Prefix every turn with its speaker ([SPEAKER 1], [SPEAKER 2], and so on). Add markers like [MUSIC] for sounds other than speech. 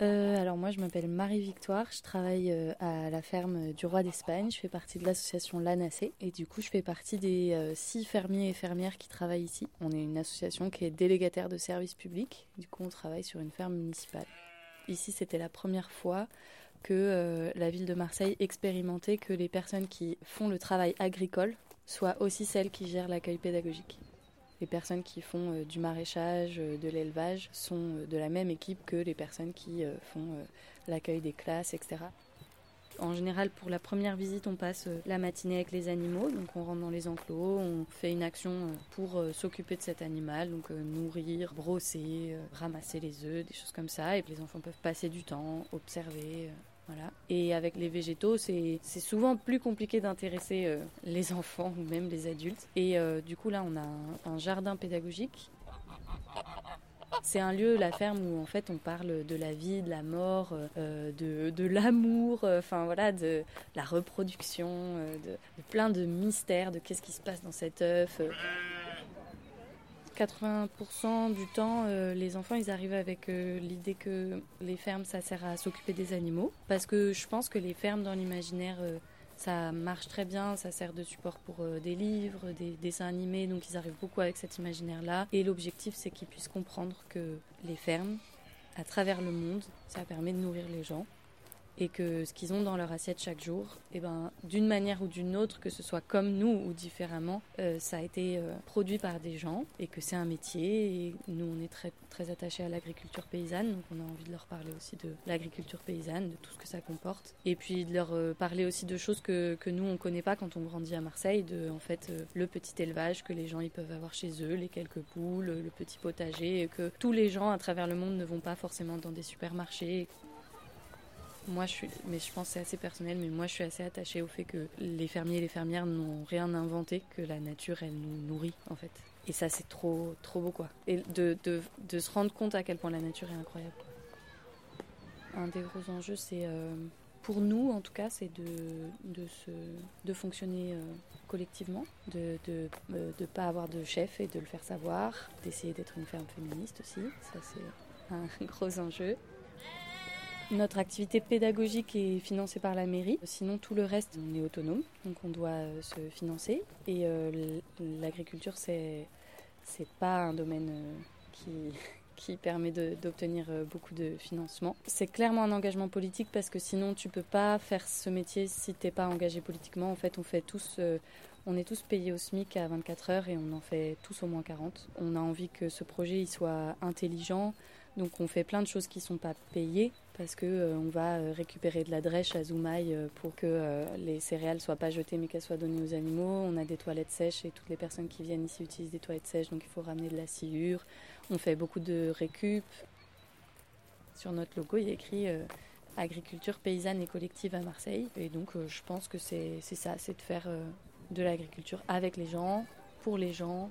[SPEAKER 1] Euh, alors moi je m'appelle Marie-Victoire, je travaille euh, à la ferme du roi d'Espagne, je fais partie de l'association LANACE et du coup je fais partie des euh, six fermiers et fermières qui travaillent ici. On est une association qui est délégataire de services publics, du coup on travaille sur une ferme municipale. Ici c'était la première fois que la ville de Marseille expérimentait que les personnes qui font le travail agricole soient aussi celles qui gèrent l'accueil pédagogique. Les personnes qui font euh, du maraîchage, euh, de l'élevage, sont euh, de la même équipe que les personnes qui font l'accueil des classes, etc. En général, pour la première visite, on passe la matinée avec les animaux. Donc, on rentre dans les enclos, on fait une action pour s'occuper de cet animal, donc nourrir, brosser, ramasser les œufs, des choses comme ça. Et les enfants peuvent passer du temps, observer. Et avec les végétaux, c'est souvent plus compliqué d'intéresser euh, les [LAUGHS] enfants ou même les adultes. Et euh, du coup, là, on a un, jardin pédagogique. C'est un lieu, la ferme, où en fait on parle de la vie, de la mort, euh, de, de l'amour, enfin voilà, de la reproduction, de, de, plein de mystères, de qu'est-ce qui se passe dans cet œuf. 80% du temps, euh, les enfants, ils arrivent avec euh, l'idée que les fermes, ça sert à s'occuper des animaux. Parce que je pense que les fermes, dans l'imaginaire, euh, ça marche très bien, ça sert de support pour des livres, des dessins animés, donc ils arrivent beaucoup avec cet imaginaire-là. Et l'objectif, c'est qu'ils puissent comprendre que les fermes, à travers le monde, ça permet de nourrir les gens et que ce qu'ils ont dans leur assiette chaque jour, eh ben, d'une manière ou d'une autre, que ce soit comme nous ou différemment, euh, ça a été euh, produit par des gens et que c'est un métier. Nous, on est très, très attachés à l'agriculture paysanne, donc on a envie de leur parler aussi de l'agriculture paysanne, de tout ce que ça comporte. Et puis de leur euh, parler aussi de choses que, que nous, on ne connaît pas quand on grandit à Marseille, de en fait le petit élevage que les gens ils peuvent avoir chez eux, les quelques poules, le petit potager, et que tous les gens à travers le monde ne vont pas forcément dans des supermarchés. Moi, je suis, mais je pense c'est assez personnel, mais moi, je suis assez attachée au fait que les fermiers et les fermières n'ont rien inventé, que la nature, elle nous nourrit, en fait. Et ça, c'est trop, trop beau, quoi. Et de, de, se rendre compte à quel point la nature est incroyable. Un des gros enjeux, c'est, euh, pour nous, en tout cas, c'est de, de, se, de fonctionner euh, collectivement, de ne de, de pas avoir de chef et de le faire savoir, d'essayer d'être une ferme féministe aussi. Ça, c'est un [LAUGHS] gros enjeu. Notre activité pédagogique est financée par la mairie. Sinon, tout le reste, on est autonome, donc on doit euh, se financer. Et euh, l'agriculture, c'est c'est pas un domaine euh, qui [LAUGHS] permet d'obtenir beaucoup de financement. C'est clairement un engagement politique parce que sinon tu peux pas faire ce métier si t'es pas engagé politiquement. En fait, on fait tous, on est tous payés au SMIC à 24 heures et on en fait tous au moins 40. On a envie que ce projet il soit intelligent, donc on fait plein de choses qui sont pas payées parce que euh, on va euh, récupérer de la drèche à Zoumaï euh, pour que les céréales soient pas jetées mais qu'elles soient données aux animaux. On a des toilettes sèches et toutes les personnes qui viennent ici utilisent des toilettes sèches, donc il faut ramener de la sciure. On fait beaucoup de récup. Sur notre logo, il a écrit agriculture paysanne et collective à Marseille. Et donc je pense que c'est ça, c'est de faire de l'agriculture avec les gens, pour les gens,